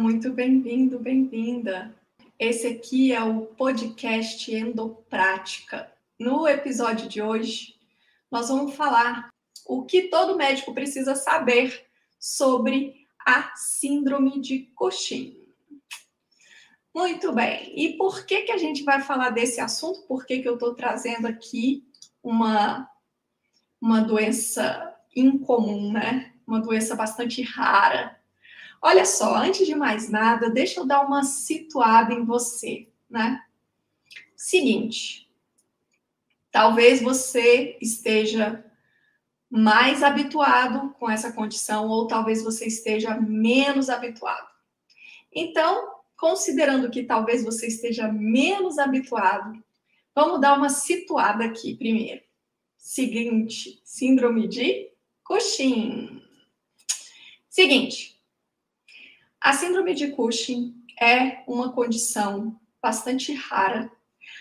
muito bem-vindo, bem-vinda. Esse aqui é o podcast Endoprática. No episódio de hoje, nós vamos falar o que todo médico precisa saber sobre a síndrome de Cushing. Muito bem. E por que que a gente vai falar desse assunto? Por que, que eu estou trazendo aqui uma, uma doença incomum, né? Uma doença bastante rara. Olha só, antes de mais nada, deixa eu dar uma situada em você, né? Seguinte, talvez você esteja mais habituado com essa condição ou talvez você esteja menos habituado. Então, considerando que talvez você esteja menos habituado, vamos dar uma situada aqui primeiro. Seguinte, síndrome de Cushing. Seguinte, a síndrome de Cushing é uma condição bastante rara.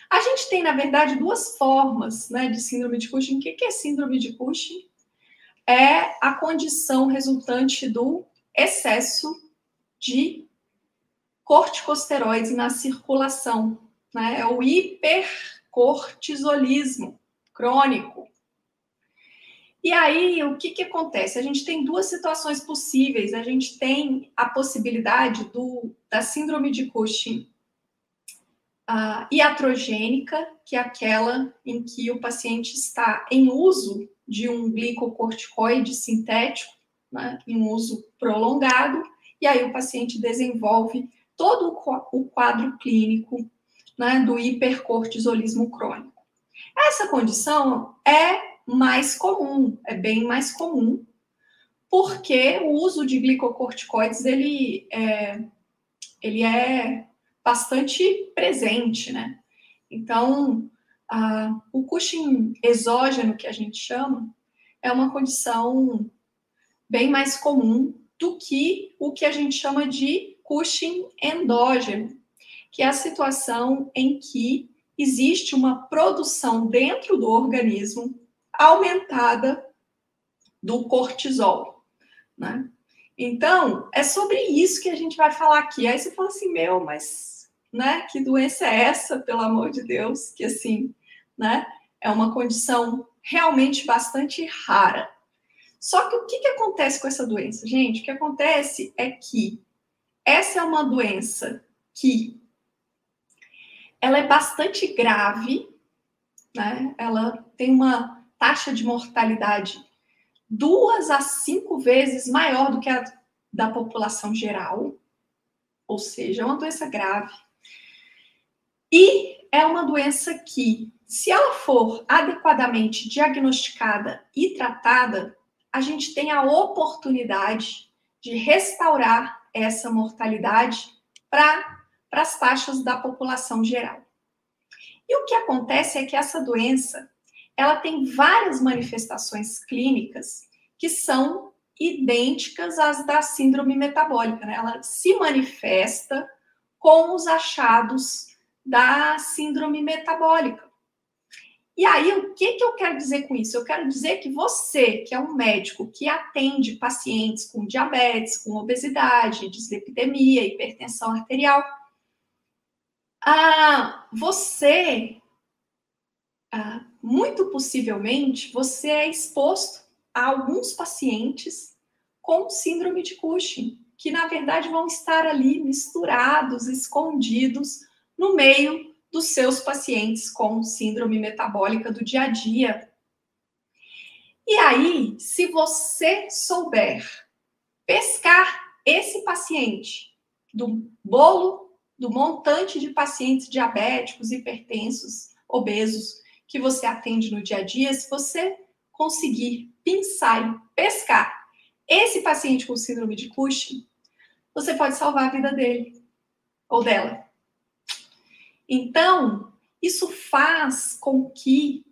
A gente tem, na verdade, duas formas né, de síndrome de Cushing. O que é síndrome de Cushing? É a condição resultante do excesso de corticosteroides na circulação, né? É o hipercortisolismo crônico. E aí, o que, que acontece? A gente tem duas situações possíveis. A gente tem a possibilidade do, da síndrome de Cushing uh, iatrogênica, que é aquela em que o paciente está em uso de um glicocorticoide sintético, né, em uso prolongado, e aí o paciente desenvolve todo o quadro clínico né, do hipercortisolismo crônico. Essa condição é mais comum, é bem mais comum, porque o uso de glicocorticoides ele é, ele é bastante presente, né? Então, a, o Cushing exógeno, que a gente chama, é uma condição bem mais comum do que o que a gente chama de Cushing endógeno, que é a situação em que existe uma produção dentro do organismo aumentada do cortisol, né? Então, é sobre isso que a gente vai falar aqui. Aí você fala assim, meu, mas, né, que doença é essa, pelo amor de Deus? Que assim, né, é uma condição realmente bastante rara. Só que o que, que acontece com essa doença, gente? O que acontece é que essa é uma doença que ela é bastante grave, né? Ela tem uma taxa de mortalidade duas a cinco vezes maior do que a da população geral, ou seja, é uma doença grave. E é uma doença que, se ela for adequadamente diagnosticada e tratada, a gente tem a oportunidade de restaurar essa mortalidade para as taxas da população geral. E o que acontece é que essa doença ela tem várias manifestações clínicas que são idênticas às da síndrome metabólica. Né? Ela se manifesta com os achados da síndrome metabólica. E aí, o que, que eu quero dizer com isso? Eu quero dizer que você, que é um médico que atende pacientes com diabetes, com obesidade, dislipidemia, hipertensão arterial, ah, você, ah, muito possivelmente, você é exposto a alguns pacientes com síndrome de Cushing, que na verdade vão estar ali misturados, escondidos no meio dos seus pacientes com síndrome metabólica do dia a dia. E aí, se você souber pescar esse paciente do bolo, do montante de pacientes diabéticos, hipertensos, obesos que você atende no dia a dia, se você conseguir pensar e pescar esse paciente com síndrome de Cushing, você pode salvar a vida dele ou dela. Então, isso faz com que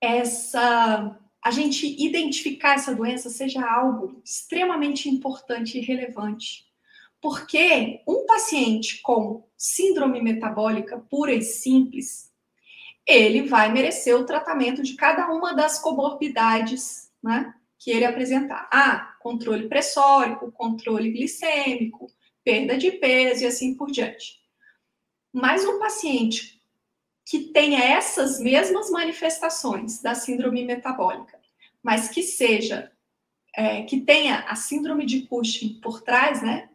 essa a gente identificar essa doença seja algo extremamente importante e relevante. Porque um paciente com síndrome metabólica pura e simples, ele vai merecer o tratamento de cada uma das comorbidades, né, que ele apresentar. Ah, controle pressórico, controle glicêmico, perda de peso e assim por diante. Mas um paciente que tenha essas mesmas manifestações da síndrome metabólica, mas que seja, é, que tenha a síndrome de Cushing por trás, né?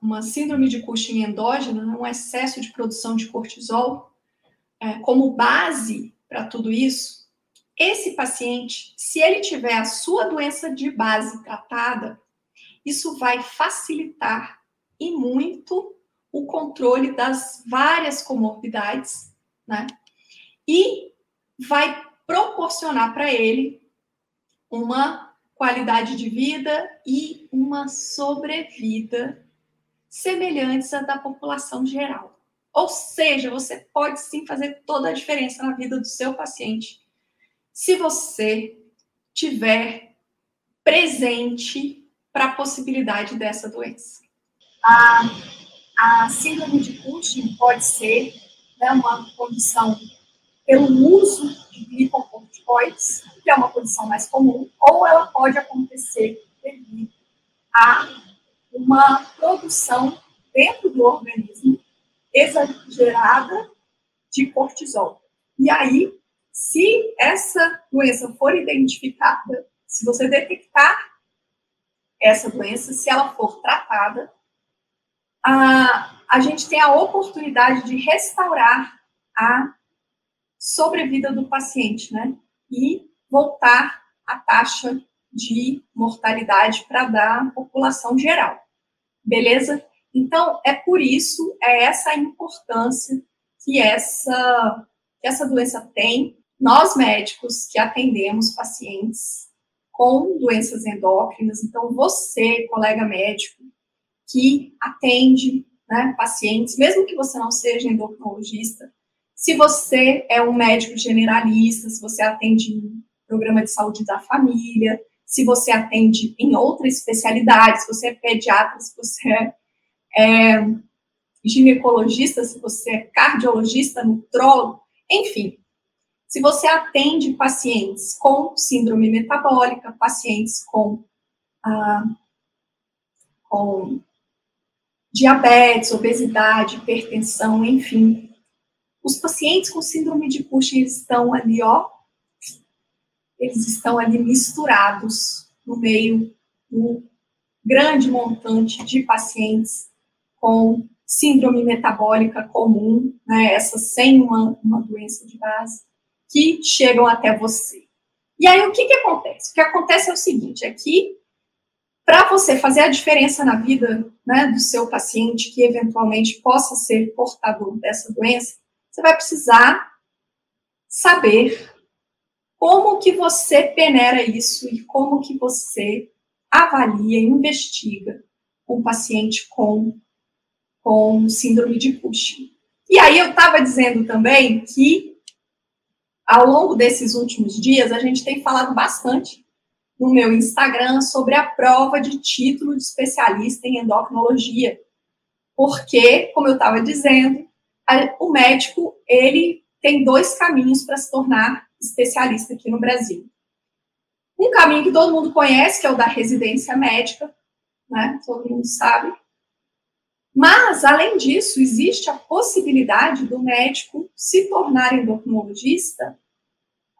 uma síndrome de Cushing endógena, né, um excesso de produção de cortisol, é, como base para tudo isso, esse paciente, se ele tiver a sua doença de base tratada, isso vai facilitar e muito o controle das várias comorbidades, né? E vai proporcionar para ele uma qualidade de vida e uma sobrevida semelhantes à da população geral. Ou seja, você pode sim fazer toda a diferença na vida do seu paciente se você tiver presente para a possibilidade dessa doença. A, a síndrome de Cushing pode ser né, uma condição pelo uso de glicocorticoides, que é uma condição mais comum, ou ela pode acontecer devido a uma produção dentro do organismo exagerada de cortisol. E aí, se essa doença for identificada, se você detectar essa doença, se ela for tratada, a, a gente tem a oportunidade de restaurar a sobrevida do paciente, né? E voltar a taxa de mortalidade para da população geral. Beleza? Então, é por isso, é essa a importância que essa, que essa doença tem. Nós, médicos, que atendemos pacientes com doenças endócrinas, então você, colega médico, que atende né, pacientes, mesmo que você não seja endocrinologista, se você é um médico generalista, se você atende em programa de saúde da família, se você atende em outra especialidade, se você é pediatra, se você é, é ginecologista, se você é cardiologista, nutrólogo, enfim. Se você atende pacientes com síndrome metabólica, pacientes com, ah, com diabetes, obesidade, hipertensão, enfim, os pacientes com síndrome de Cushing estão ali, ó, eles estão ali misturados no meio do grande montante de pacientes com síndrome metabólica comum, né, essa sem uma, uma doença de base, que chegam até você. E aí, o que, que acontece? O que acontece é o seguinte, é que para você fazer a diferença na vida né, do seu paciente que eventualmente possa ser portador dessa doença, você vai precisar saber como que você peneira isso e como que você avalia, investiga um paciente com, com síndrome de Cushing. E aí eu estava dizendo também que ao longo desses últimos dias a gente tem falado bastante no meu Instagram sobre a prova de título de especialista em endocrinologia. Porque, como eu estava dizendo, o médico ele tem dois caminhos para se tornar especialista aqui no Brasil. Um caminho que todo mundo conhece, que é o da residência médica, né? Todo mundo sabe. Mas, além disso, existe a possibilidade do médico se tornar endocrinologista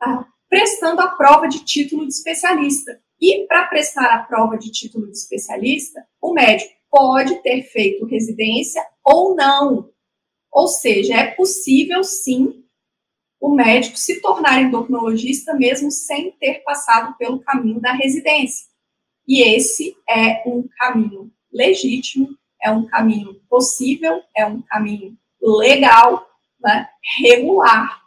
ah, prestando a prova de título de especialista. E para prestar a prova de título de especialista, o médico pode ter feito residência ou não. Ou seja, é possível sim o médico se tornar endocrinologista mesmo sem ter passado pelo caminho da residência. E esse é um caminho legítimo, é um caminho possível, é um caminho legal, né, regular,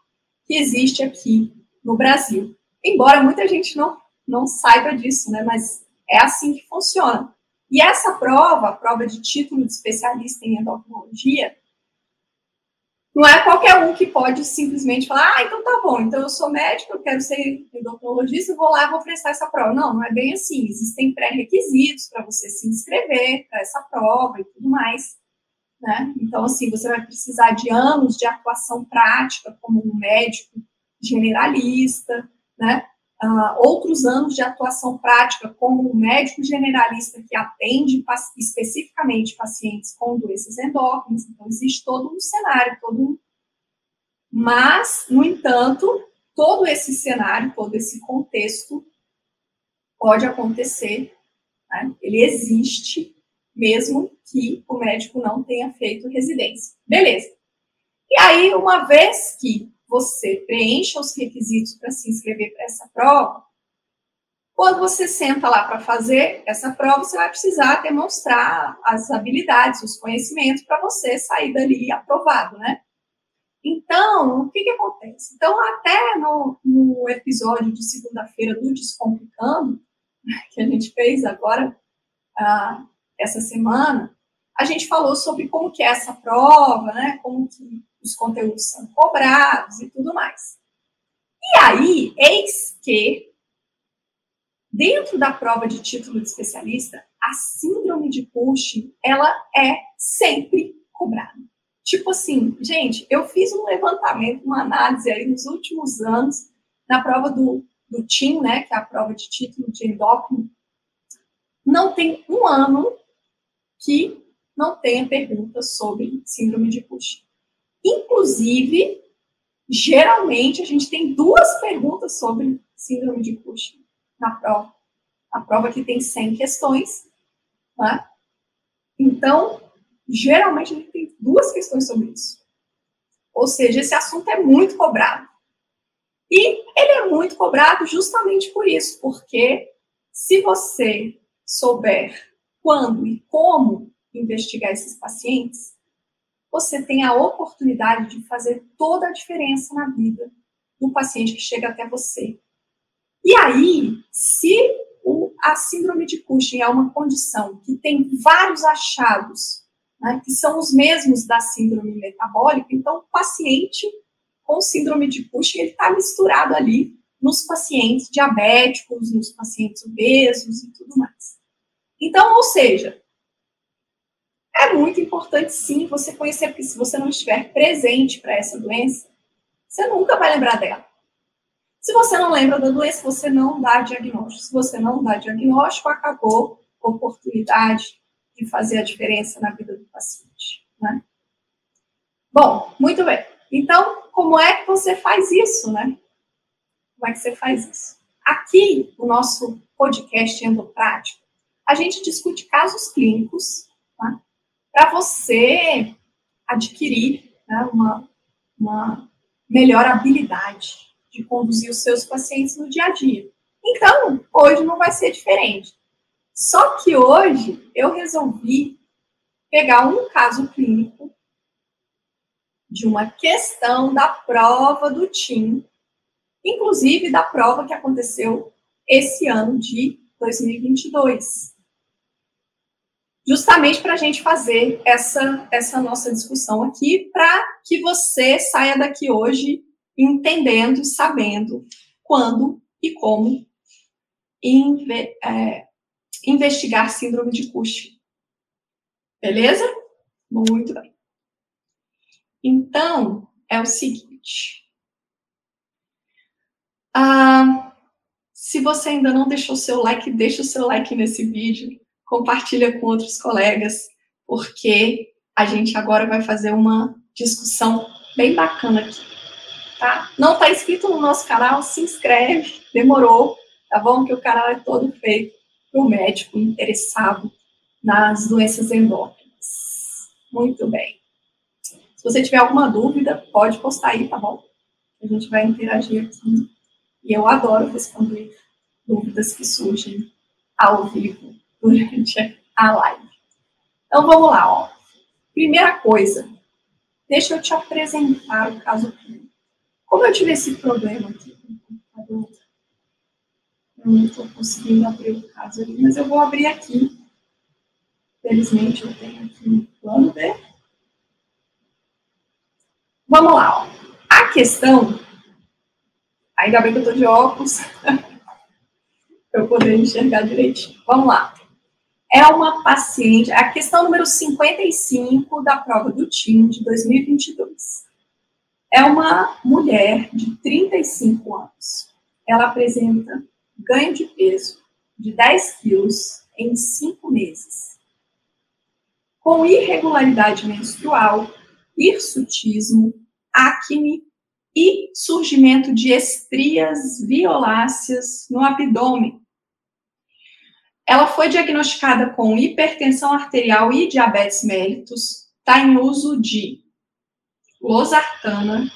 que existe aqui no Brasil. Embora muita gente não, não saiba disso, né, mas é assim que funciona. E essa prova, a prova de título de especialista em endocrinologia, não é qualquer um que pode simplesmente falar, ah, então tá bom, então eu sou médico, eu quero ser endocrinologista, vou lá e vou prestar essa prova. Não, não é bem assim. Existem pré-requisitos para você se inscrever para essa prova e tudo mais. Né? Então, assim, você vai precisar de anos de atuação prática como um médico generalista, né? Uh, outros anos de atuação prática como médico generalista que atende especificamente pacientes com doenças endócrinas. Então, existe todo um cenário, todo um... Mas, no entanto, todo esse cenário, todo esse contexto pode acontecer, né? ele existe, mesmo que o médico não tenha feito residência. Beleza. E aí, uma vez que você preencha os requisitos para se inscrever para essa prova, quando você senta lá para fazer essa prova, você vai precisar demonstrar as habilidades, os conhecimentos para você sair dali aprovado, né? Então, o que, que acontece? Então, até no, no episódio de segunda-feira do Descomplicando, que a gente fez agora, ah, essa semana, a gente falou sobre como que é essa prova, né? Como que os conteúdos são cobrados e tudo mais. E aí, eis que, dentro da prova de título de especialista, a síndrome de Cushing, ela é sempre cobrada. Tipo assim, gente, eu fiz um levantamento, uma análise aí nos últimos anos, na prova do, do TIM, né, que é a prova de título de endócrino, não tem um ano que não tenha perguntas sobre síndrome de Cushing. Inclusive, geralmente a gente tem duas perguntas sobre síndrome de Cushing na prova. A prova que tem 100 questões, né? Então, geralmente a gente tem duas questões sobre isso. Ou seja, esse assunto é muito cobrado. E ele é muito cobrado justamente por isso, porque se você souber quando e como investigar esses pacientes, você tem a oportunidade de fazer toda a diferença na vida do paciente que chega até você. E aí, se o, a síndrome de Cushing é uma condição que tem vários achados, né, que são os mesmos da síndrome metabólica, então o paciente com síndrome de Cushing ele está misturado ali nos pacientes diabéticos, nos pacientes obesos e tudo mais. Então, ou seja, é muito importante, sim, você conhecer, porque se você não estiver presente para essa doença, você nunca vai lembrar dela. Se você não lembra da doença, você não dá diagnóstico. Se você não dá diagnóstico, acabou a oportunidade de fazer a diferença na vida do paciente. Né? Bom, muito bem. Então, como é que você faz isso, né? Como é que você faz isso? Aqui, no nosso podcast Endoprático, a gente discute casos clínicos? Para você adquirir né, uma, uma melhor habilidade de conduzir os seus pacientes no dia a dia. Então, hoje não vai ser diferente. Só que hoje eu resolvi pegar um caso clínico de uma questão da prova do TIM, inclusive da prova que aconteceu esse ano de 2022 justamente para a gente fazer essa, essa nossa discussão aqui, para que você saia daqui hoje entendendo sabendo quando e como inve, é, investigar síndrome de Cushing. Beleza? Muito bem. Então, é o seguinte. Ah, se você ainda não deixou seu like, deixa o seu like nesse vídeo compartilha com outros colegas, porque a gente agora vai fazer uma discussão bem bacana aqui, tá? Não está inscrito no nosso canal, se inscreve, demorou, tá bom? Que o canal é todo feito para o médico interessado nas doenças endócrinas. Muito bem. Se você tiver alguma dúvida, pode postar aí, tá bom? A gente vai interagir aqui. E eu adoro responder dúvidas que surgem ao vivo durante a live. Então vamos lá, ó. Primeira coisa, deixa eu te apresentar o caso clínico. Como eu tive esse problema aqui com o computador, eu não estou conseguindo abrir o caso ali, mas eu vou abrir aqui. Felizmente eu tenho aqui um plano B. Vamos lá, ó. A questão, ainda bem que eu estou de óculos, para eu poder enxergar direitinho. Vamos lá é uma paciente, a questão número 55 da prova do TIM de 2022. É uma mulher de 35 anos. ela apresenta ganho de peso de 10 quilos em 5 meses, com irregularidade menstrual, hirsutismo, acne e surgimento de estrias violáceas no abdômen. Ela foi diagnosticada com hipertensão arterial e diabetes mellitus, está em uso de losartana,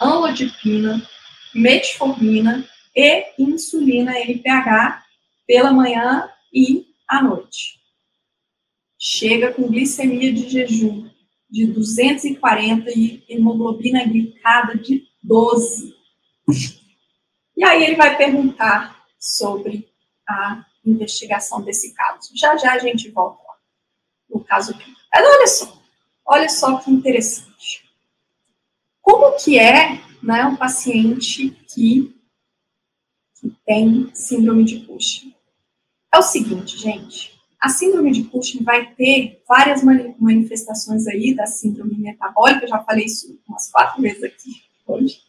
anlodipina, metformina e insulina NPH pela manhã e à noite. Chega com glicemia de jejum de 240 e hemoglobina glicada de 12. E aí ele vai perguntar sobre a investigação desse caso. Já já a gente volta lá, no caso aqui. Mas olha só, olha só que interessante. Como que é né, um paciente que, que tem síndrome de Cushing? É o seguinte, gente, a síndrome de Cushing vai ter várias manifestações aí da síndrome metabólica, eu já falei isso umas quatro vezes aqui hoje.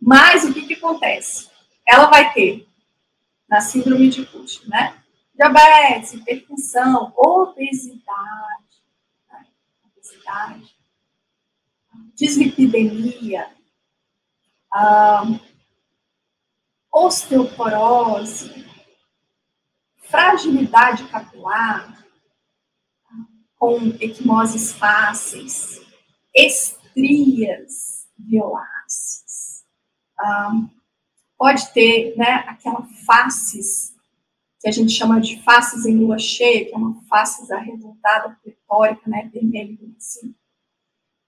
Mas o que, que acontece? Ela vai ter na síndrome de Cushing, né? Diabetes, hipertensão, obesidade, né? obesidade, dislipidemia, osteoporose, fragilidade capilar, com equimoses fáceis, estrias violáceas. Pode ter né, aquela faces, que a gente chama de faces em lua cheia, que é uma faces arredondada, pletórica, né, vermelha assim.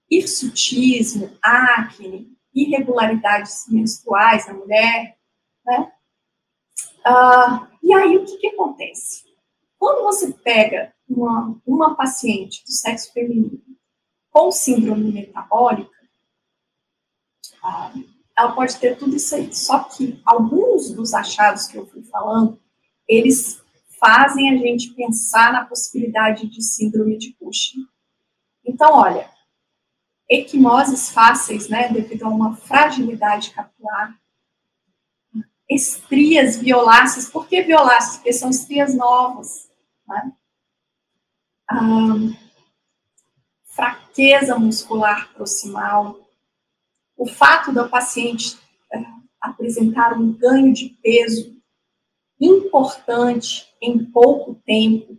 Hirsutismo, acne, irregularidades menstruais na mulher, né? Uh, e aí, o que, que acontece? Quando você pega uma, uma paciente do sexo feminino com síndrome metabólica, uh, ela pode ter tudo isso aí. Só que alguns dos achados que eu fui falando, eles fazem a gente pensar na possibilidade de síndrome de Cushing. Então, olha, equimoses fáceis, né, devido a uma fragilidade capilar, estrias violáceas. Por que violáceas? Porque são estrias novas. Né? Ah, fraqueza muscular proximal. O fato da paciente eh, apresentar um ganho de peso importante em pouco tempo.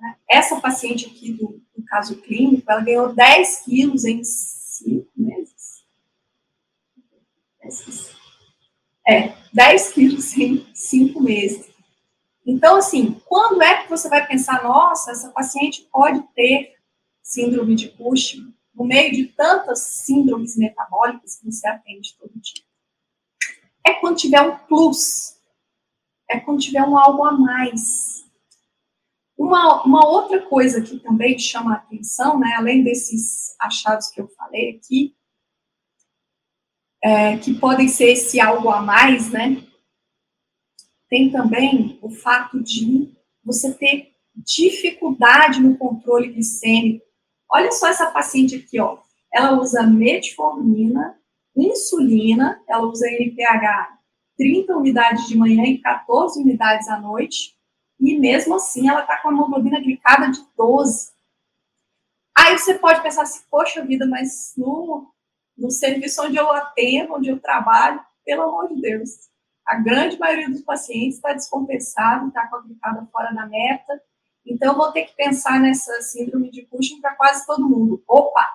Né? Essa paciente aqui do, do caso clínico, ela ganhou 10 quilos em 5 meses. 10 é, 10 quilos em 5 meses. Então, assim, quando é que você vai pensar, nossa, essa paciente pode ter síndrome de Cushing no meio de tantas síndromes metabólicas que você atende todo dia? É quando tiver um plus, é quando tiver um algo a mais. Uma, uma outra coisa que também chama a atenção, né, além desses achados que eu falei aqui, é, que podem ser esse algo a mais, né? Tem também o fato de você ter dificuldade no controle glicêmico. Olha só essa paciente aqui, ó. Ela usa metformina, insulina, ela usa NPH 30 unidades de manhã e 14 unidades à noite, e mesmo assim ela está com a hemoglobina glicada de 12. Aí você pode pensar assim, poxa vida, mas no no serviço onde eu atendo, onde eu trabalho, pelo amor de Deus, a grande maioria dos pacientes está descompensado, está com a glicada fora da meta, então vou ter que pensar nessa síndrome de Cushing para quase todo mundo. Opa,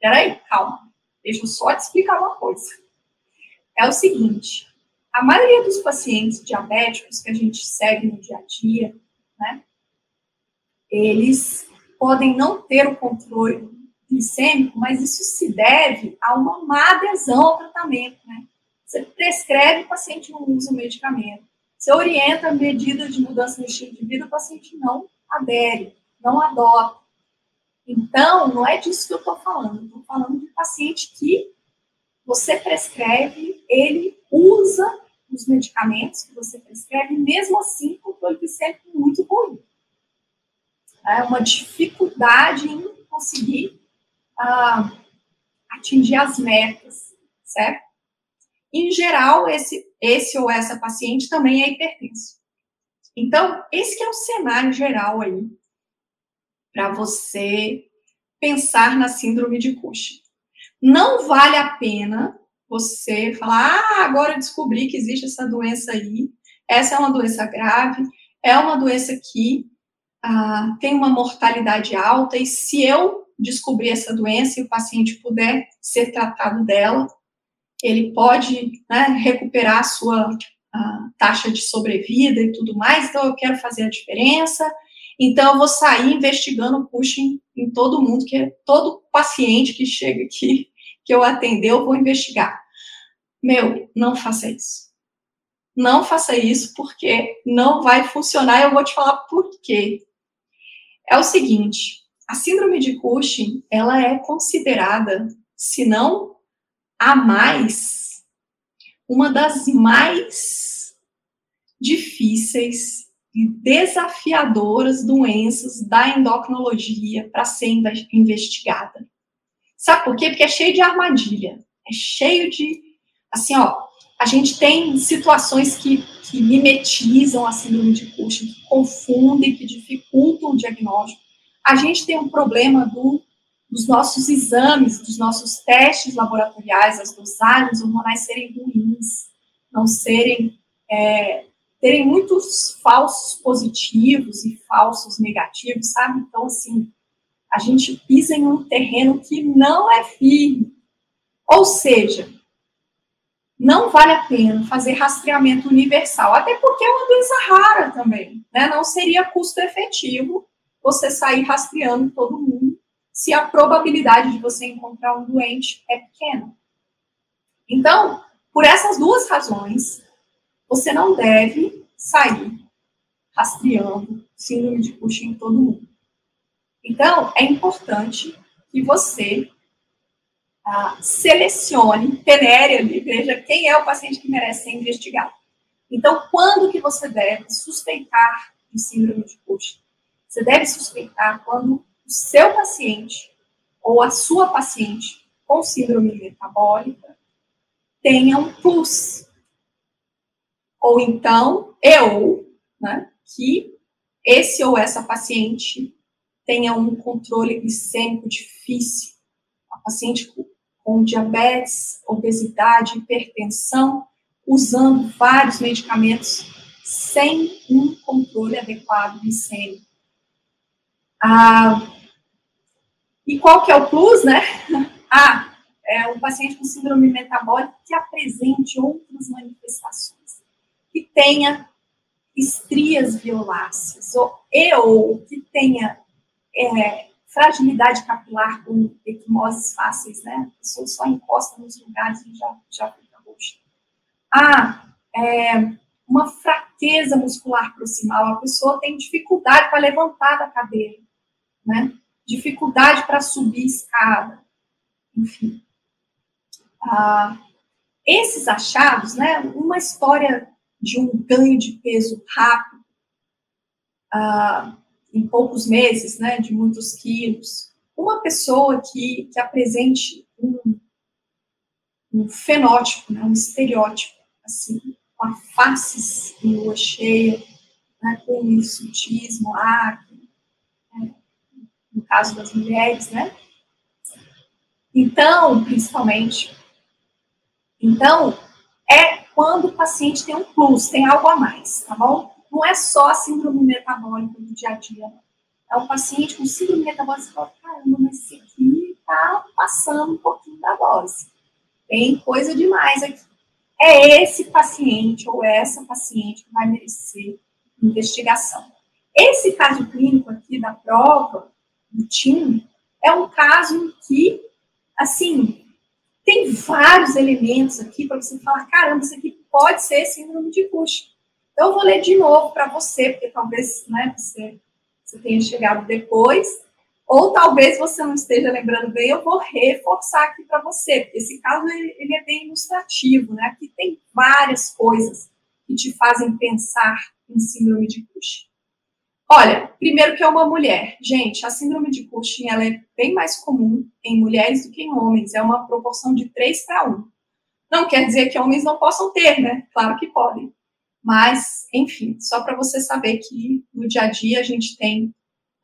peraí, calma, deixa eu só te explicar uma coisa. É o seguinte, a maioria dos pacientes diabéticos que a gente segue no dia a dia, né, eles podem não ter o controle glicêmico, mas isso se deve a uma má adesão ao tratamento, né? Você prescreve, o paciente não usa o medicamento. Você orienta medidas de mudança no estilo de vida, o paciente não adere, não adota. Então, não é disso que eu estou falando. Estou falando de paciente que você prescreve, ele usa os medicamentos que você prescreve, mesmo assim, com glicêmico muito ruim. É uma dificuldade em conseguir atingir as metas, certo? Em geral, esse, esse ou essa paciente também é hipertenso. Então, esse é o cenário geral aí para você pensar na síndrome de Cushing. Não vale a pena você falar, ah, agora eu descobri que existe essa doença aí, essa é uma doença grave, é uma doença que ah, tem uma mortalidade alta, e se eu descobrir essa doença e o paciente puder ser tratado dela, ele pode né, recuperar a sua a taxa de sobrevida e tudo mais, então eu quero fazer a diferença, então eu vou sair investigando o Cushing em todo mundo, que é todo paciente que chega aqui, que eu atender, eu vou investigar. Meu, não faça isso. Não faça isso porque não vai funcionar. Eu vou te falar por quê. É o seguinte, a síndrome de Cushing, ela é considerada, se não a mais, uma das mais difíceis e desafiadoras doenças da endocrinologia para ser investigada. Sabe por quê? Porque é cheio de armadilha, é cheio de, assim, ó, a gente tem situações que, que mimetizam a síndrome de Cushing, que confundem, que dificultam o diagnóstico. A gente tem um problema do dos nossos exames, dos nossos testes laboratoriais, as dosagens hormonais serem ruins, não serem, é, terem muitos falsos positivos e falsos negativos, sabe? Então, assim, a gente pisa em um terreno que não é firme. Ou seja, não vale a pena fazer rastreamento universal, até porque é uma doença rara também, né? Não seria custo efetivo você sair rastreando todo mundo se a probabilidade de você encontrar um doente é pequena. Então, por essas duas razões, você não deve sair rastreando síndrome de Cushing em todo mundo. Então, é importante que você ah, selecione, penere ali, veja quem é o paciente que merece ser investigado. Então, quando que você deve suspeitar de síndrome de Cushing? Você deve suspeitar quando o seu paciente ou a sua paciente com síndrome metabólica tenha um plus. Ou então, eu, né, que esse ou essa paciente tenha um controle glicêmico difícil. A paciente com diabetes, obesidade, hipertensão, usando vários medicamentos sem um controle adequado glicêmico. Ah, e qual que é o plus, né? Ah, é um paciente com síndrome metabólica que apresente outras manifestaçoes, que tenha estrias violáceas, ou, e ou que tenha é, fragilidade capilar com equimoses fáceis, né? A pessoa só encosta nos lugares e já, já fica roxa. Ah, é, uma fraqueza muscular proximal, a pessoa tem dificuldade para levantar da cadeira, né? Dificuldade para subir escada, enfim. Ah, esses achados, né, uma história de um ganho de peso rápido, ah, em poucos meses, né, de muitos quilos, uma pessoa que, que apresente um, um fenótipo, né, um estereótipo, assim, com a face em lua cheia, né, com hirsutismo, acne, no caso das mulheres, né? Então, principalmente. Então, é quando o paciente tem um plus, tem algo a mais, tá bom? Não é só a síndrome metabólica do dia a dia. É um paciente com síndrome metabólica que fala, caramba, mas esse aqui tá passando um pouquinho da dose. Tem coisa demais aqui. É esse paciente ou essa paciente que vai merecer investigação. Esse caso clínico aqui da prova, do time, é um caso em que, assim, tem vários elementos aqui para você falar, caramba, isso aqui pode ser síndrome de Cushing. Então, eu vou ler de novo para você, porque talvez né, você, você tenha chegado depois, ou talvez você não esteja lembrando bem, eu vou reforçar aqui para você, porque esse caso ele, ele, é bem ilustrativo, né? Aqui tem várias coisas que te fazem pensar em síndrome de Cushing. Olha, primeiro que é uma mulher. Gente, a síndrome de Cushing ela é bem mais comum em mulheres do que em homens. É uma proporção de 3 para 1. Não quer dizer que homens não possam ter, né? Claro que podem. Mas, enfim, só para você saber que no dia a dia a gente tem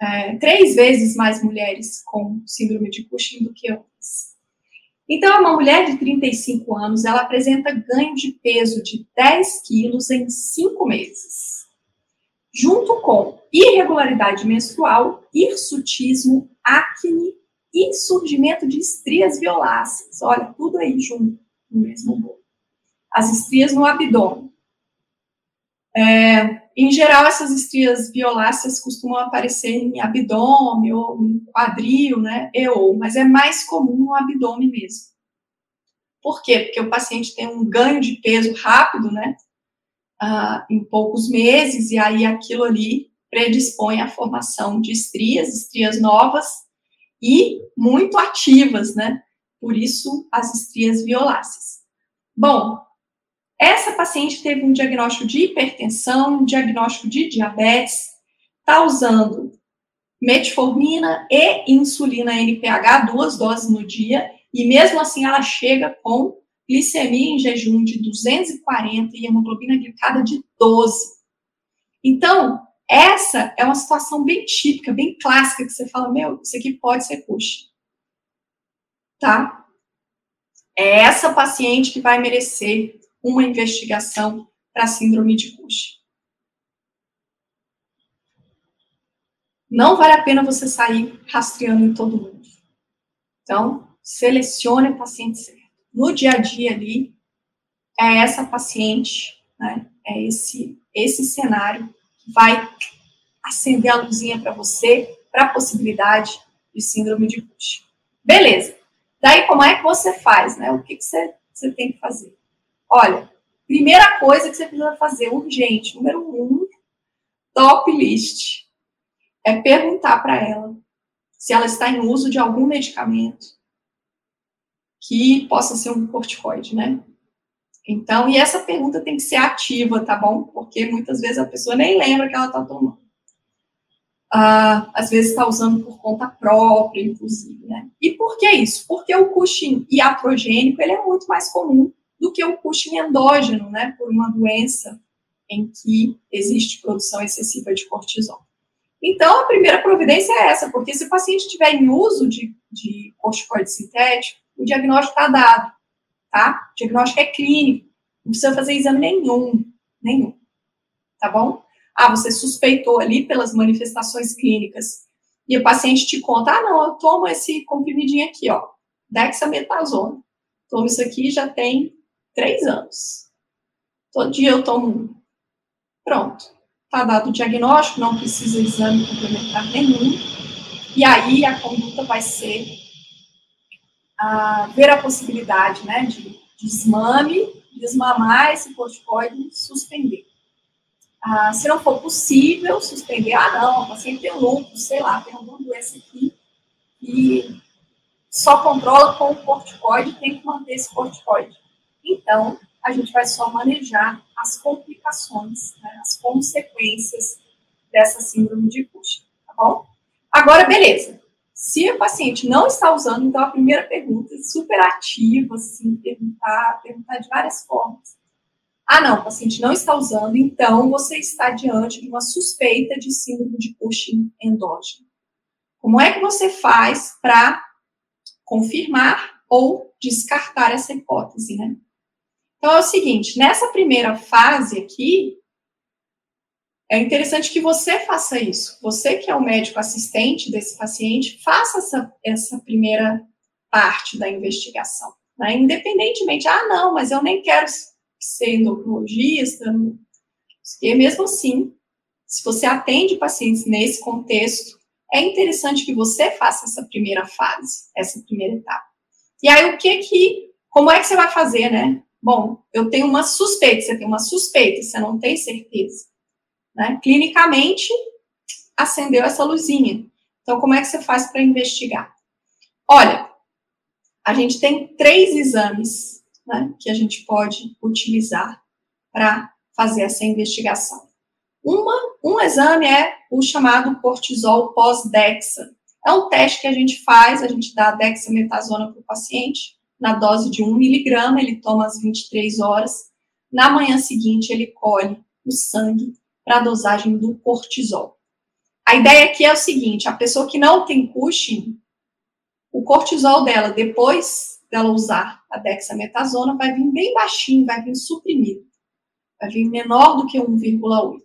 é, três vezes mais mulheres com síndrome de Cushing do que homens. Então, uma mulher de 35 anos, ela apresenta ganho de peso de 10 quilos em 5 meses, junto com irregularidade menstrual, hirsutismo, acne e surgimento de estrias violáceas. Olha, tudo aí junto no mesmo bolo. As estrias no abdômen. É, em geral, essas estrias violáceas costumam aparecer em abdômen ou em quadril, né? E ou, mas é mais comum no abdômen mesmo. Por quê? Porque o paciente tem um ganho de peso rápido, né? Ah, em poucos meses, e aí aquilo ali predispõe à formação de estrias, estrias novas e muito ativas, né? Por isso, as estrias violáceas. Bom, essa paciente teve um diagnóstico de hipertensão, um diagnóstico de diabetes, está usando metformina e insulina NPH, duas doses no dia, e mesmo assim ela chega com glicemia em jejum de 240 e hemoglobina glicada de 12. Então, essa é uma situação bem típica, bem clássica, que você fala, meu, isso aqui pode ser Cushing. Tá? É essa paciente que vai merecer uma investigação para síndrome de Cushing. Não vale a pena você sair rastreando em todo mundo. Então, selecione a paciente certa. No dia a dia ali, é essa paciente, né, é esse, esse cenário que vai acender a luzinha para você, para a possibilidade de síndrome de Cushing. Beleza. Daí, como é que você faz, né? O que, que você, você tem que fazer? Olha, primeira coisa que você precisa fazer, urgente, número um, top list, é perguntar para ela se ela está em uso de algum medicamento que possa ser um corticoide, né? Então, e essa pergunta tem que ser ativa, tá bom? Porque muitas vezes a pessoa nem lembra que ela está tomando. Ah, às vezes está usando por conta própria, inclusive, né? E por que isso? Porque o Cushing iatrogênico, ele é muito mais comum do que o Cushing endógeno, né, por uma doença em que existe produção excessiva de cortisol. Então, a primeira providência é essa, porque se o paciente estiver em uso de, de corticoide sintético, o diagnóstico está dado, tá? O diagnóstico é clínico, não precisa fazer exame nenhum, nenhum, tá bom? Ah, você suspeitou ali pelas manifestações clínicas e o paciente te conta, ah, não, eu tomo esse comprimidinho aqui, ó, dexametasona. Tomo isso aqui já tem três anos. Todo dia eu tomo um. Pronto. Está dado o diagnóstico, não precisa exame complementar nenhum. E aí a conduta vai ser ver a possibilidade né, de desmame, desmamar esse corticoide e suspender. Ah, se não for possível, suspender, ah, não, o paciente tem lúpus, sei lá, tem alguma doença aqui e só controla com o corticoide, tem que manter esse corticoide. Então, a gente vai só manejar as complicações, né, as consequências dessa síndrome de Cushing, tá bom? Agora, beleza. Se o paciente não está usando, então a primeira pergunta, super ativa, assim, perguntar, perguntar de várias formas. Ah, não, o paciente não está usando, então você está diante de uma suspeita de síndrome de Cushing endógeno. Como é que você faz para confirmar ou descartar essa hipótese, né? Então é o seguinte, nessa primeira fase aqui, é interessante que você faça isso. Você que é o médico assistente desse paciente, faça essa, essa primeira parte da investigação. Né? Independentemente, ah, não, mas eu nem quero ser endocrinologista. E mesmo assim, se você atende pacientes nesse contexto, é interessante que você faça essa primeira fase, essa primeira etapa. E aí, o que que, como é que você vai fazer, né? Bom, eu tenho uma suspeita, você tem uma suspeita, você não tem certeza. Né? Clinicamente, acendeu essa luzinha. Então, como é que você faz para investigar? Olha, a gente tem três exames né, que a gente pode utilizar para fazer essa investigação. Uma, um exame é o chamado cortisol pós-dexa. É um teste que a gente faz, a gente dá dexametasona para o paciente, na dose de 1 miligrama, ele toma às 23 horas. Na manhã seguinte, ele colhe o sangue para a dosagem do cortisol. A ideia aqui é o seguinte: a pessoa que não tem Cushing, o cortisol dela, depois dela usar a dexametasona, vai vir bem baixinho, vai vir suprimido. Vai vir menor do que 1,8.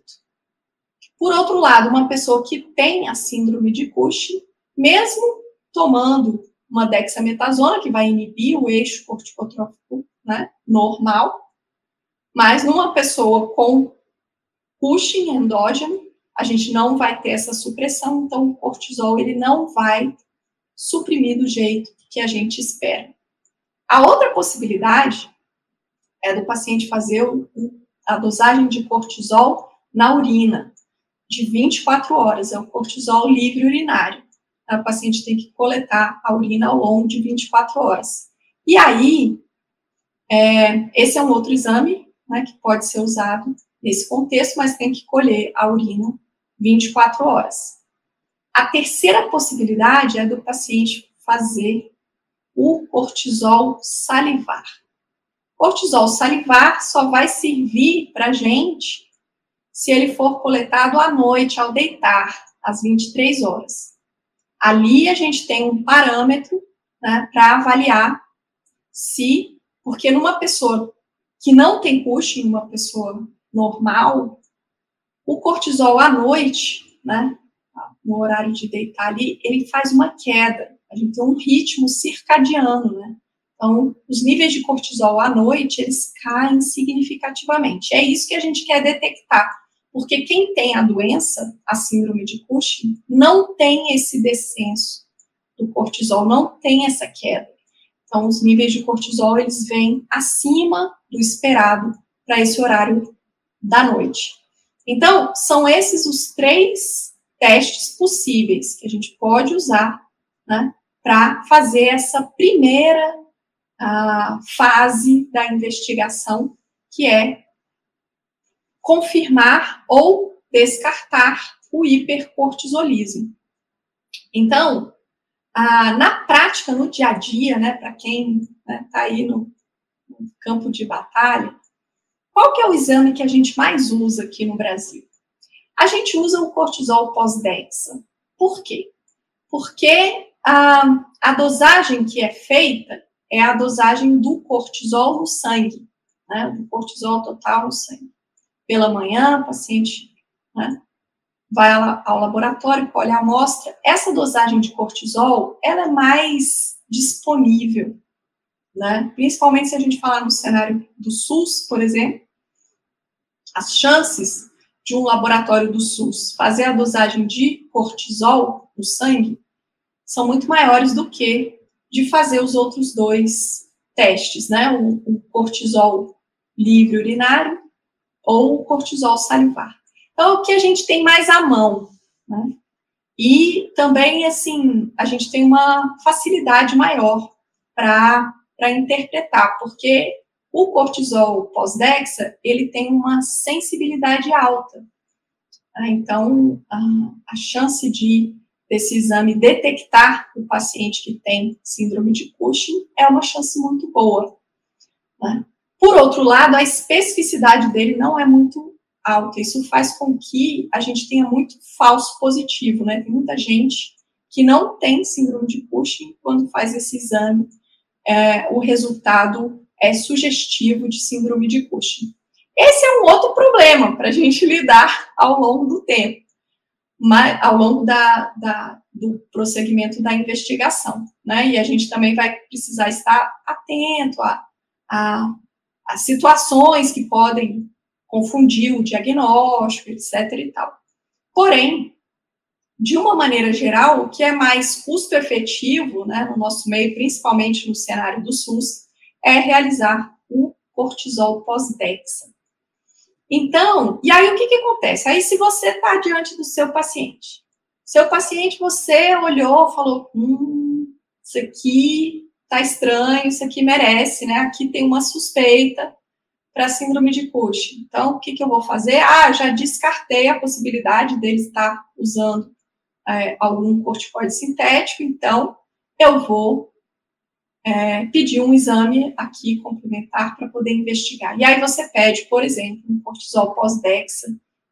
Por outro lado, uma pessoa que tem a síndrome de Cushing, mesmo tomando uma dexametasona, que vai inibir o eixo corticotrófico né, normal, mas numa pessoa com Cushing endógeno, a gente não vai ter essa supressão, então o cortisol ele não vai suprimir do jeito que a gente espera. A outra possibilidade é do paciente fazer a dosagem de cortisol na urina, de 24 horas, é o cortisol livre urinário. O paciente tem que coletar a urina ao longo de 24 horas. E aí, é, esse é um outro exame né, que pode ser usado nesse contexto, mas tem que colher a urina 24 horas. A terceira possibilidade é do paciente fazer o cortisol salivar. Cortisol salivar só vai servir para gente se ele for coletado à noite, ao deitar, às 23 horas. Ali a gente tem um parâmetro né, para avaliar se, porque numa pessoa que não tem Cushing, uma pessoa normal, o cortisol à noite, né, no horário de deitar ali, ele faz uma queda. A gente tem um ritmo circadiano, né? Então, os níveis de cortisol à noite, eles caem significativamente. É isso que a gente quer detectar. Porque quem tem a doença, a síndrome de Cushing, não tem esse descenso do cortisol, não tem essa queda. Então, os níveis de cortisol, eles vêm acima do esperado para esse horário da noite. Então, são esses os três testes possíveis que a gente pode usar né, para fazer essa primeira uh, fase da investigação, que é confirmar ou descartar o hipercortisolismo. Então, na prática, no dia a dia, né, para quem está né, tá aí no, no, campo de batalha, qual que é o exame que a gente mais usa aqui no Brasil? A gente usa o cortisol pós-dexa. Por quê? Porque a, a dosagem que é feita é a dosagem do cortisol no sangue, né, do cortisol total no sangue. Pela manhã, o paciente né, vai ao laboratório, colhe a amostra. Essa dosagem de cortisol, ela é mais disponível, né? Principalmente se a gente falar no cenário do SUS, por exemplo, as chances de um laboratório do SUS fazer a dosagem de cortisol no sangue são muito maiores do que de fazer os outros dois testes, né? O, o cortisol livre urinário ou o cortisol salivar. Então, o que a gente tem mais à mão, né? E também, assim, a gente tem uma facilidade maior para interpretar, porque o cortisol pós-dexa, ele tem uma sensibilidade alta. Né? Então, a, a chance de desse exame detectar o paciente que tem síndrome de Cushing é uma chance muito boa. Né? Por outro lado, a especificidade dele não é muito alta. Isso faz com que a gente tenha muito falso positivo, né? Tem muita gente que não tem síndrome de Cushing quando faz esse exame, é, o resultado é sugestivo de síndrome de Cushing. Esse é um outro problema para a gente lidar ao longo do tempo, ao longo da, da, do prosseguimento da investigação, né? E a gente também vai precisar estar atento a, a, a situações que podem confundir o diagnóstico, etc. e tal. Porém, de uma maneira geral, o que é mais custo efetivo, né, no nosso meio, principalmente no cenário do SUS, é realizar o cortisol pós-dexa. Então, e aí o que, que acontece? Aí, se você está diante do seu paciente, seu paciente, você olhou, falou, hum, isso aqui tá estranho, isso aqui merece, né? Aqui tem uma suspeita, para síndrome de Cushing. Então, o que, que eu vou fazer? Ah, já descartei a possibilidade dele estar usando é, algum corticoide sintético, então eu vou é, pedir um exame aqui complementar para poder investigar. E aí você pede, por exemplo, um cortisol pós-dexa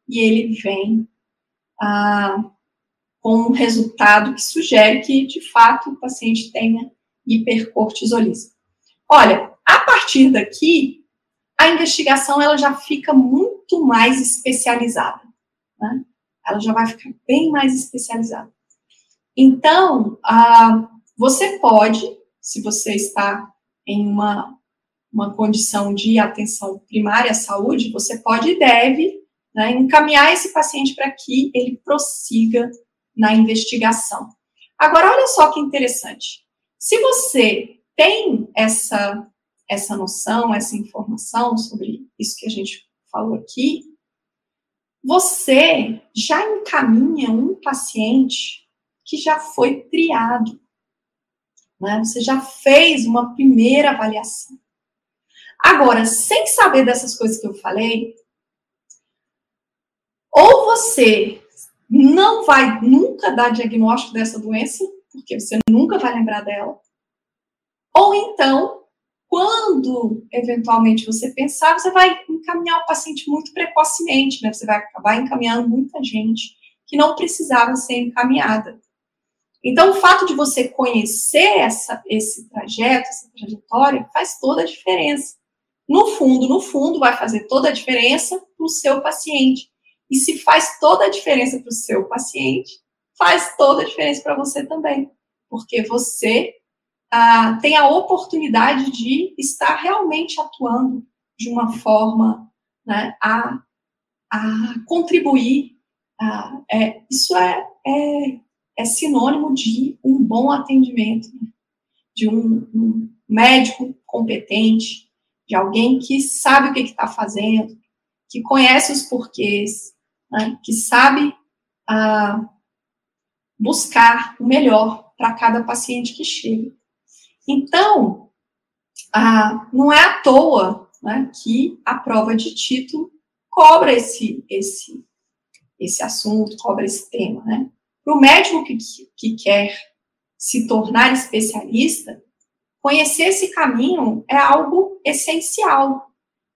e ele vem ah, com um resultado que sugere que, de fato, o paciente tenha hipercortisolismo. Olha, a partir daqui, a investigação ela já fica muito mais especializada, né? Ela já vai ficar bem mais especializada. Então, ah, você pode, se você está em uma, uma condição de atenção primária à saúde, você pode e deve né, encaminhar esse paciente para que ele prossiga na investigação. Agora, olha só que interessante. Se você tem essa, essa noção, essa informação sobre isso que a gente falou aqui, você já encaminha um paciente que já foi triado. Né? Você já fez uma primeira avaliação. Agora, sem saber dessas coisas que eu falei, ou você não vai nunca dar diagnóstico dessa doença, porque você nunca vai lembrar dela. Ou então, quando eventualmente você pensar, você vai encaminhar o paciente muito precocemente, né? Você vai acabar encaminhando muita gente que não precisava ser encaminhada. Então, o fato de você conhecer essa, esse trajeto, essa trajetória, faz toda a diferença. No fundo, no fundo, vai fazer toda a diferença para o seu paciente. E se faz toda a diferença para o seu paciente, faz toda a diferença para você também, porque você ah, tem a oportunidade de estar realmente atuando de uma forma né, a, a contribuir. A, é, isso é, é, é, sinônimo de um bom atendimento, de um, um médico competente, de alguém que sabe o que está fazendo, que conhece os porquês, né, que sabe ah, buscar o melhor para cada paciente que chega. Então, ah, não é à toa né, que a prova de título cobra esse, esse, esse assunto, cobra esse tema. Né? Para o médico que, que quer se tornar especialista, conhecer esse caminho é algo essencial.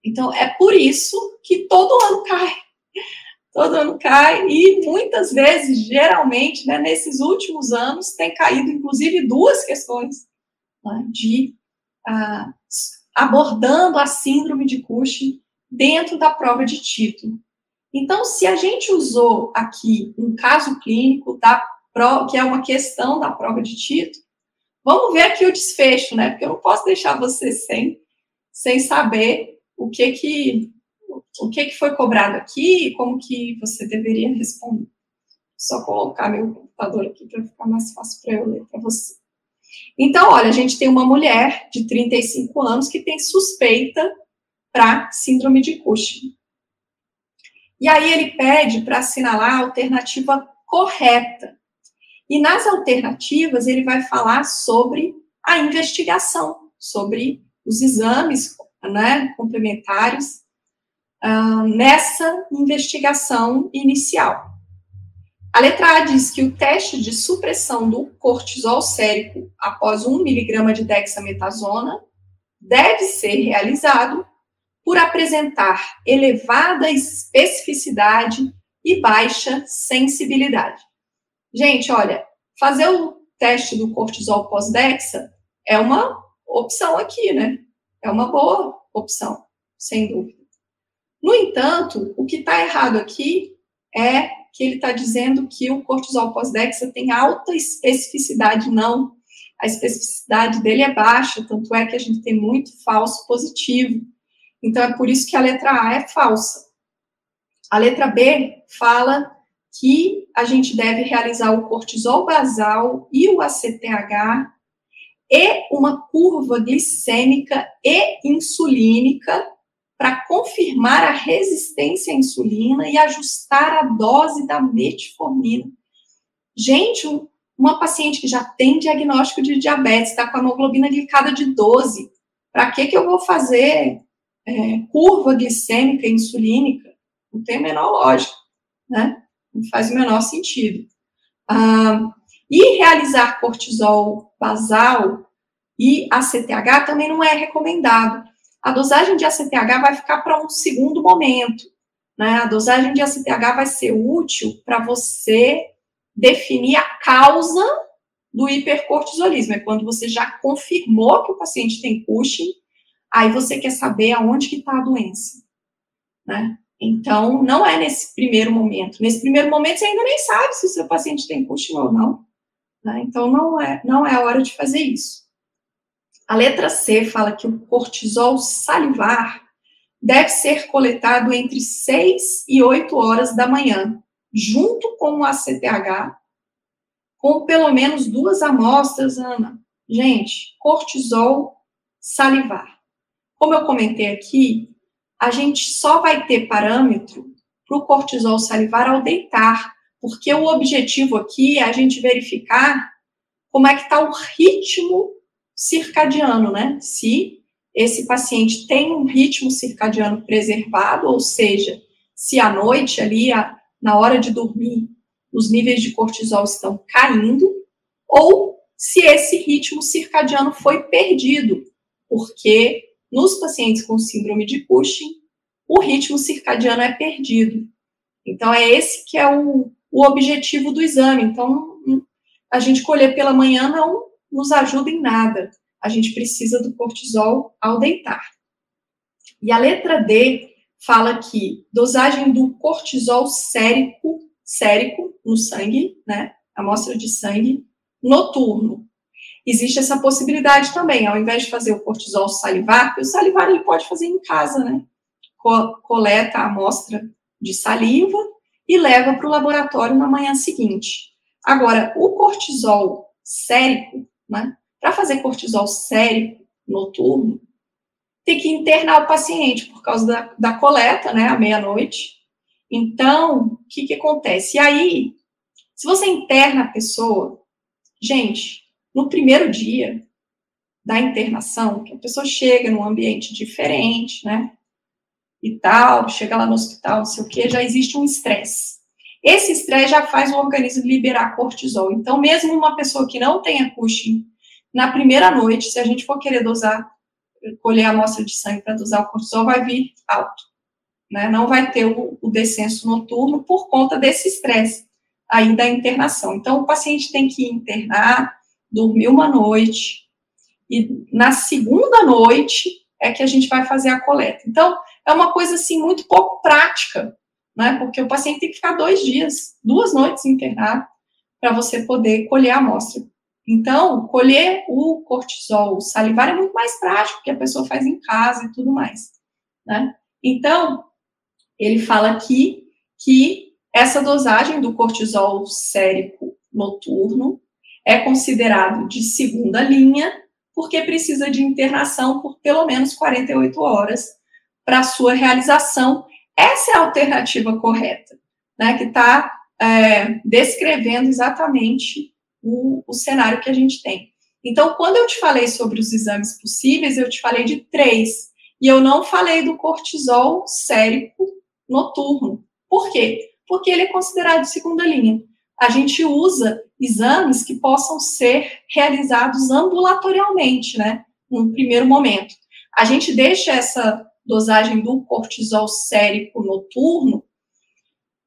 Então, é por isso que todo ano cai todo ano cai, e muitas vezes, geralmente, né, nesses últimos anos, tem caído, inclusive, duas questões né, de ah, abordando a síndrome de Cushing dentro da prova de título. Então, se a gente usou aqui um caso clínico da que é uma questão da prova de título, vamos ver aqui o desfecho, né? Porque eu não posso deixar você sem, sem saber o que que o que, que foi cobrado aqui e como que você deveria responder. Só colocar meu computador aqui para ficar mais fácil para eu ler para você. Então, olha, a gente tem uma mulher de 35 anos que tem suspeita para síndrome de Cushing. E aí ele pede para assinalar a alternativa correta. E nas alternativas ele vai falar sobre a investigação, sobre os exames né, complementares uh, nessa investigação inicial. A letra A diz que o teste de supressão do cortisol sérico após 1 miligrama de dexametasona deve ser realizado por apresentar elevada especificidade e baixa sensibilidade. Gente, olha, fazer o teste do cortisol pós-dexa é uma opção aqui, né? É uma boa opção, sem dúvida. No entanto, o que está errado aqui é que ele está dizendo que o cortisol pós-dexa tem alta especificidade, não. A especificidade dele é baixa, tanto é que a gente tem muito falso positivo. Então, é por isso que a letra A é falsa. A letra B fala que a gente deve realizar o cortisol basal e o ACTH e uma curva glicêmica e insulínica para confirmar a resistência à insulina e ajustar a dose da metformina. Gente, uma paciente que já tem diagnóstico de diabetes, está com a hemoglobina glicada de 12, para que, que eu vou fazer é, curva glicêmica e insulínica? Não tem a menor lógica, né? Não faz o menor sentido. Ah, e realizar cortisol basal e ACTH também não é recomendado. A dosagem de ACTH vai ficar para um segundo momento. Né? A dosagem de ACTH vai ser útil para você definir a causa do hipercortisolismo. É quando você já confirmou que o paciente tem Cushing, aí você quer saber aonde que está a doença. Né? Então, não é nesse primeiro momento. Nesse primeiro momento, você ainda nem sabe se o seu paciente tem Cushing ou não. Né? Então, não é, não é a hora de fazer isso. A letra C fala que o cortisol salivar deve ser coletado entre 6 e 8 horas da manhã, junto com o ACTH, com pelo menos duas amostras, Ana. Gente, cortisol salivar. Como eu comentei aqui, a gente só vai ter parâmetro para o cortisol salivar ao deitar, porque o objetivo aqui é a gente verificar como é que está o ritmo circadiano, né? Se esse paciente tem um ritmo circadiano preservado, ou seja, se à noite ali, na hora de dormir, os níveis de cortisol estão caindo, ou se esse ritmo circadiano foi perdido, porque nos pacientes com síndrome de Cushing, o ritmo circadiano é perdido. Então, é esse que é o, o objetivo do exame. Então, a gente colher pela manhã não nos ajuda em nada a gente precisa do cortisol ao deitar. E a letra D fala que dosagem do cortisol sérico, sérico no sangue, né, amostra de sangue, noturno. Existe essa possibilidade também, ao invés de fazer o cortisol salivar, o salivar ele pode fazer em casa, né? Co coleta a amostra de saliva e leva para o laboratório na manhã seguinte. Agora, o cortisol sérico, né? Para fazer cortisol sério noturno, tem que internar o paciente por causa da, da coleta, né, à meia-noite. Então, o que, que acontece? E aí, se você interna a pessoa, gente, no primeiro dia da internação, que a pessoa chega num ambiente diferente, né, e tal, chega lá no hospital, não sei o que, já existe um estresse. Esse estresse já faz o organismo liberar cortisol. Então, mesmo uma pessoa que não tenha Cushing na primeira noite, se a gente for querer dosar, colher a amostra de sangue para dosar o cortisol, vai vir alto. Né? Não vai ter o, o descenso noturno por conta desse estresse aí da internação. Então, o paciente tem que internar, dormir uma noite, e na segunda noite é que a gente vai fazer a coleta. Então, é uma coisa assim muito pouco prática, né? Porque o paciente tem que ficar dois dias, duas noites internado, para você poder colher a amostra. Então, colher o cortisol salivar é muito mais prático, porque a pessoa faz em casa e tudo mais, né? Então, ele fala aqui que essa dosagem do cortisol sérico noturno é considerado de segunda linha, porque precisa de internação por pelo menos 48 horas para sua realização. Essa é a alternativa correta, né? Que está é, descrevendo exatamente o, o cenário que a gente tem. Então, quando eu te falei sobre os exames possíveis, eu te falei de três. E eu não falei do cortisol sérico noturno. Por quê? Porque ele é considerado segunda linha. A gente usa exames que possam ser realizados ambulatorialmente, né? Num primeiro momento. A gente deixa essa dosagem do cortisol sérico noturno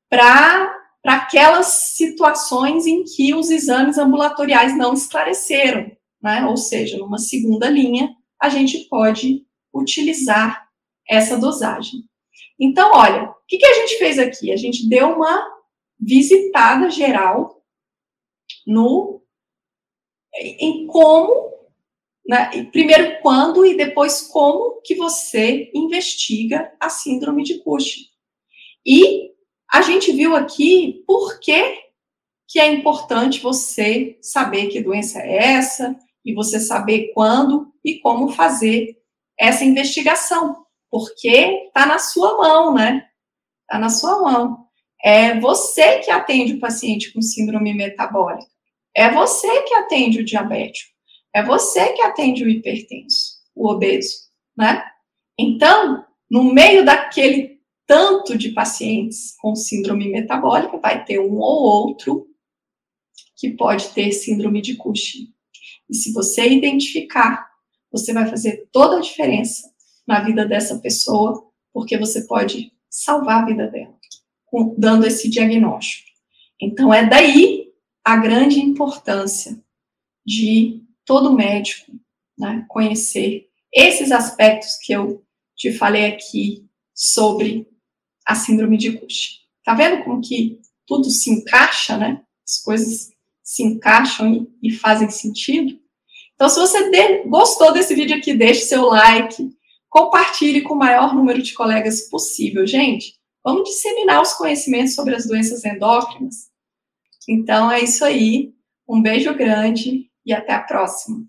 para para aquelas situações em que os exames ambulatoriais não esclareceram, né? Ou seja, numa segunda linha, a gente pode utilizar essa dosagem. Então, olha, o que, que a gente fez aqui? A gente deu uma visitada geral no em como, né, primeiro quando e depois como que você investiga a síndrome de Cushing. E a gente viu aqui por que, que é importante você saber que doença é essa e você saber quando e como fazer essa investigação, porque está na sua mão, né? Está na sua mão. É você que atende o paciente com síndrome metabólica. É você que atende o diabético. É você que atende o hipertenso, o obeso, né? Então, no meio daquele tanto de pacientes com síndrome metabólica, vai ter um ou outro que pode ter síndrome de Cushing. E se você identificar, você vai fazer toda a diferença na vida dessa pessoa, porque você pode salvar a vida dela, dando esse diagnóstico. Então, é daí a grande importância de todo médico né, conhecer esses aspectos que eu te falei aqui sobre a síndrome de Cushing. Tá vendo como que tudo se encaixa, né? As coisas se encaixam e, e fazem sentido. Então, se você de, gostou desse vídeo aqui, deixe seu like, compartilhe com o maior número de colegas possível. Gente, vamos disseminar os conhecimentos sobre as doenças endócrinas. Então, é isso aí. Um beijo grande e até a próxima.